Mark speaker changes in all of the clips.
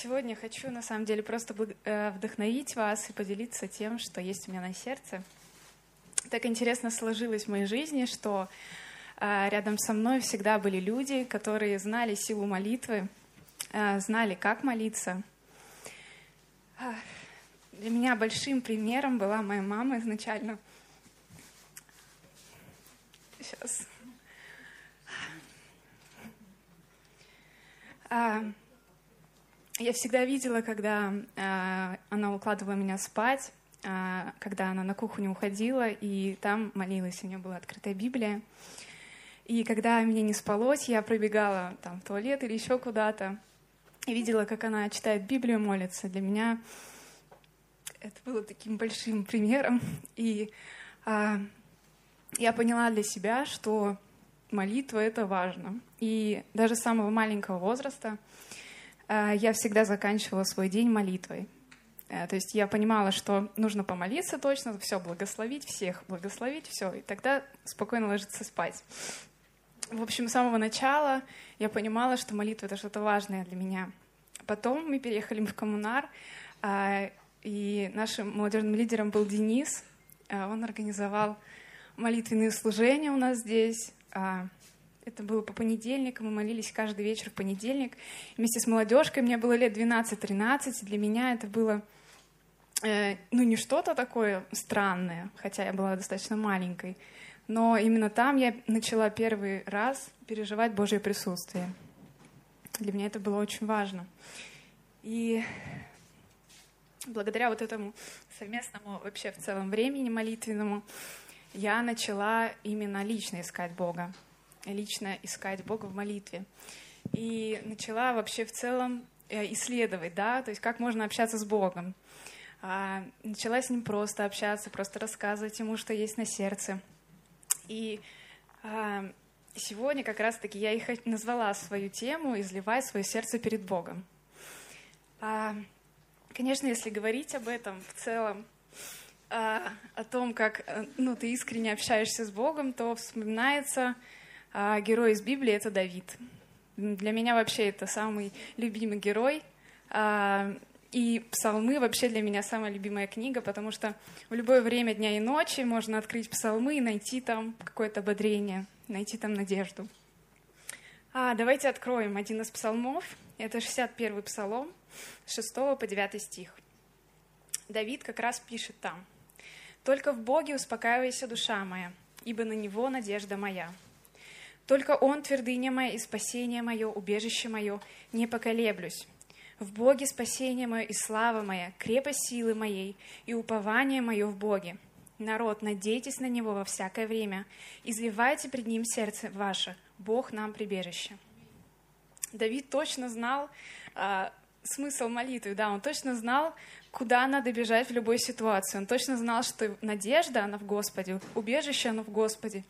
Speaker 1: сегодня хочу, на самом деле, просто э, вдохновить вас и поделиться тем, что есть у меня на сердце. Так интересно сложилось в моей жизни, что э, рядом со мной всегда были люди, которые знали силу молитвы, э, знали, как молиться. Для меня большим примером была моя мама изначально. Сейчас. Я всегда видела, когда э, она укладывала меня спать, э, когда она на кухню уходила, и там молилась, у нее была открытая Библия. И когда мне не спалось, я пробегала там в туалет или еще куда-то, и видела, как она читает Библию, молится. Для меня это было таким большим примером. И э, я поняла для себя, что молитва — это важно. И даже с самого маленького возраста я всегда заканчивала свой день молитвой. Э, то есть я понимала, что нужно помолиться точно, все благословить, всех благословить, все, и тогда спокойно ложиться спать. В общем, с самого начала я понимала, что молитва — это что-то важное для меня. Потом мы переехали в коммунар, э, и нашим молодежным лидером был Денис. Он организовал молитвенные служения у нас здесь. Это было по понедельникам, мы молились каждый вечер в понедельник. Вместе с молодежкой мне было лет 12-13. Для меня это было э, ну, не что-то такое странное, хотя я была достаточно маленькой, но именно там я начала первый раз переживать Божье присутствие. Для меня это было очень важно. И благодаря вот этому совместному вообще в целом времени молитвенному я начала именно лично искать Бога лично искать Бога в молитве. И начала вообще в целом э, исследовать, да, то есть как можно общаться с Богом. А, начала с Ним просто общаться, просто рассказывать Ему, что есть на сердце. И а, сегодня как раз-таки я их назвала свою тему «Изливай свое сердце перед Богом». А, конечно, если говорить об этом в целом, о том, как э, ну, ты искренне общаешься с Богом, то вспоминается а герой из Библии — это Давид. Для меня вообще это самый любимый герой. А, и псалмы вообще для меня самая любимая книга, потому что в любое время дня и ночи можно открыть псалмы и найти там какое-то ободрение, найти там надежду. А, давайте откроем один из псалмов. Это 61-й псалом, с 6 по 9 стих. Давид как раз пишет там. «Только в Боге успокаивайся, душа моя, ибо на Него надежда моя». Только Он, твердыня моя и спасение мое, убежище мое, не поколеблюсь. В Боге спасение мое и слава моя, крепость силы моей и упование мое в Боге. Народ, надейтесь на Него во всякое время, изливайте пред Ним сердце ваше, Бог нам прибежище. Давид точно знал а, смысл молитвы, да, он точно знал, куда надо бежать в любой ситуации. Он точно знал, что надежда, она в Господе, убежище, оно в Господе.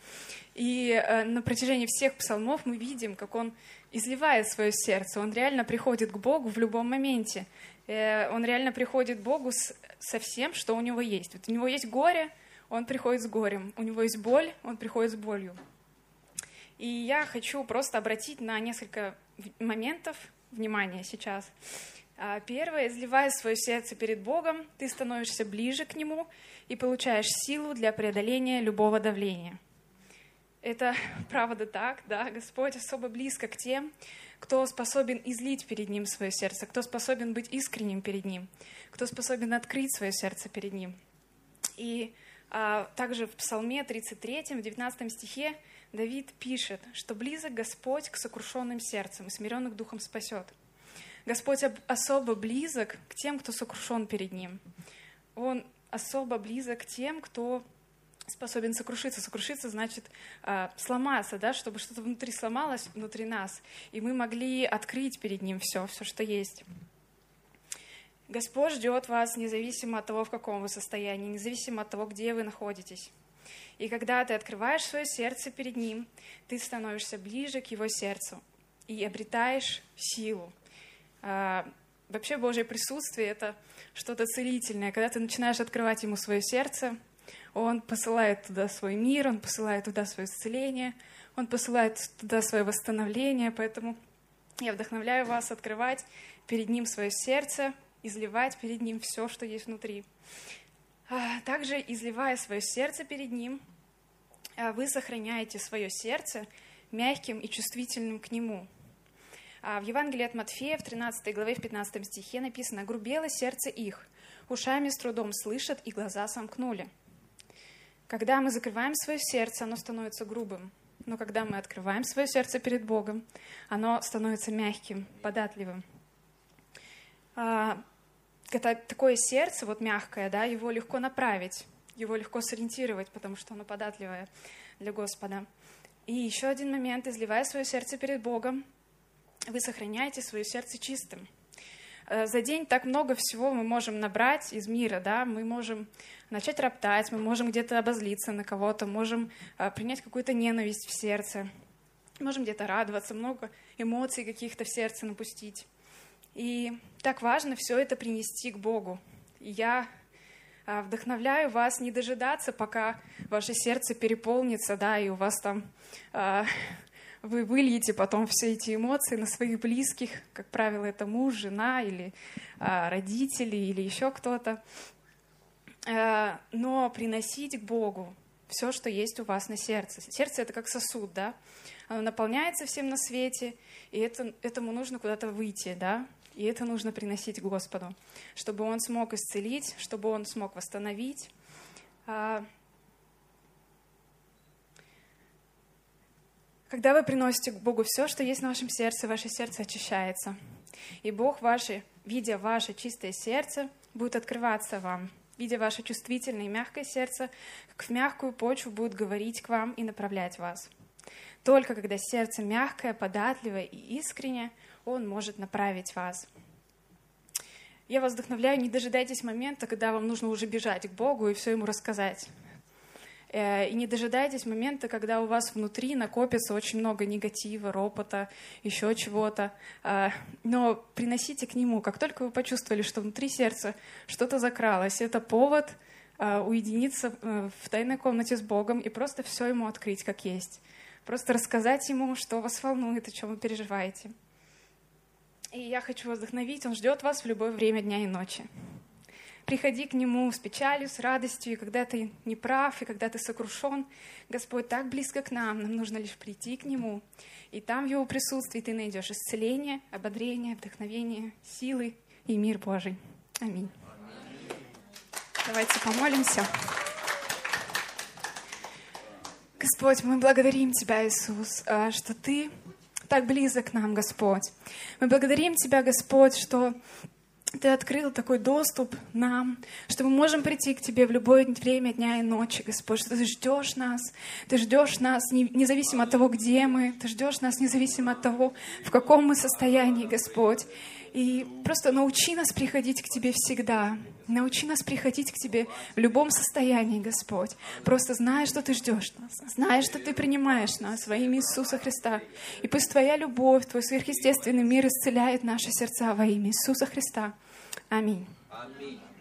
Speaker 1: И э, на протяжении всех псалмов мы видим, как он изливает свое сердце. Он реально приходит к Богу в любом моменте. Э, он реально приходит к Богу с, со всем, что у него есть. Вот у него есть горе, он приходит с горем. У него есть боль, он приходит с болью. И я хочу просто обратить на несколько моментов внимание сейчас. А, первое, изливая свое сердце перед Богом, ты становишься ближе к Нему и получаешь силу для преодоления любого давления – это правда так, да, Господь особо близко к тем, кто способен излить перед Ним свое сердце, кто способен быть искренним перед Ним, кто способен открыть свое сердце перед Ним. И а, также в Псалме 33, в 19 стихе Давид пишет, что близок Господь к сокрушенным сердцам и смиренных духом спасет. Господь особо близок к тем, кто сокрушен перед Ним. Он особо близок к тем, кто способен сокрушиться. Сокрушиться значит э, сломаться, да, чтобы что-то внутри сломалось, внутри нас, и мы могли открыть перед Ним все, все, что есть. Господь ждет вас независимо от того, в каком вы состоянии, независимо от того, где вы находитесь. И когда ты открываешь свое сердце перед Ним, ты становишься ближе к Его сердцу и обретаешь силу. А, вообще Божье присутствие — это что-то целительное. Когда ты начинаешь открывать Ему свое сердце — он посылает туда свой мир, Он посылает туда свое исцеление, Он посылает туда свое восстановление. Поэтому Я вдохновляю вас открывать перед Ним свое сердце, изливать перед Ним все, что есть внутри. А, также, изливая свое сердце перед Ним, а, вы сохраняете свое сердце мягким и чувствительным к Нему. А, в Евангелии от Матфея в 13 главе в 15 стихе написано «Грубело сердце их, ушами с трудом слышат и глаза сомкнули». Когда мы закрываем свое сердце, оно становится грубым. Но когда мы открываем свое сердце перед Богом, оно становится мягким, податливым. Это такое сердце, вот мягкое, да, его легко направить, его легко сориентировать, потому что оно податливое для Господа. И еще один момент, изливая свое сердце перед Богом, вы сохраняете свое сердце чистым. Э, за день так много всего мы можем набрать из мира, да, мы можем начать роптать, мы можем где-то обозлиться на кого-то, можем э, принять какую-то ненависть в сердце, можем где-то радоваться, много эмоций каких-то в сердце напустить. И так важно все это принести к Богу. Я а, вдохновляю вас не дожидаться, пока ваше сердце переполнится, да, и у вас там а, вы выльете потом все эти эмоции на своих близких, как правило, это муж, жена или а, родители или еще кто-то. Но приносить к Богу все, что есть у вас на сердце. Сердце — это как сосуд, да? Оно наполняется всем на свете, и это, этому нужно куда-то выйти, да? И это нужно приносить Господу, чтобы Он смог исцелить, чтобы Он смог восстановить. А, когда вы приносите к Богу все, что есть на вашем сердце, ваше сердце очищается. И Бог, ваше, видя ваше чистое сердце, будет открываться вам. Видя ваше чувствительное и мягкое сердце, как в мягкую почву будет говорить к вам и направлять вас. Только когда сердце мягкое, податливое и искреннее, Он может направить вас. Я вас вдохновляю, не дожидайтесь момента, когда вам нужно уже бежать к Богу и все Ему рассказать. Э, и не дожидайтесь момента, когда у вас внутри накопится очень много негатива, ропота, еще чего-то. А, но приносите к Нему. Как только вы почувствовали, что внутри сердца что-то закралось, это повод а, уединиться э, в тайной комнате с Богом и просто все Ему открыть, как есть. Просто рассказать ему, что вас волнует, о чем вы переживаете. И я хочу вас вдохновить, он ждет вас в любое время дня и ночи. Приходи к Нему с печалью, с радостью, и когда ты не прав, и когда ты сокрушен, Господь так близко к нам, нам нужно лишь прийти к Нему, и там в Его присутствии ты найдешь исцеление, ободрение, вдохновение, силы и мир Божий. Аминь. Давайте помолимся. Господь, мы благодарим Тебя, Иисус, а, что Ты так близок к нам, Господь. Мы благодарим Тебя, Господь, что ты открыл такой доступ нам, что мы можем прийти к Тебе в любое время дня и ночи, Господь, что Ты ждешь нас, Ты ждешь нас независимо от того, где мы, Ты ждешь нас независимо от того, в каком мы состоянии, Господь. И просто научи нас приходить к Тебе всегда. Научи нас приходить к Тебе в любом состоянии, Господь. Просто зная, что Ты ждешь нас, зная, что Ты принимаешь нас во имя Иисуса Христа. И пусть Твоя любовь, Твой сверхъестественный мир исцеляет наши сердца во имя Иисуса Христа. Аминь. Аминь.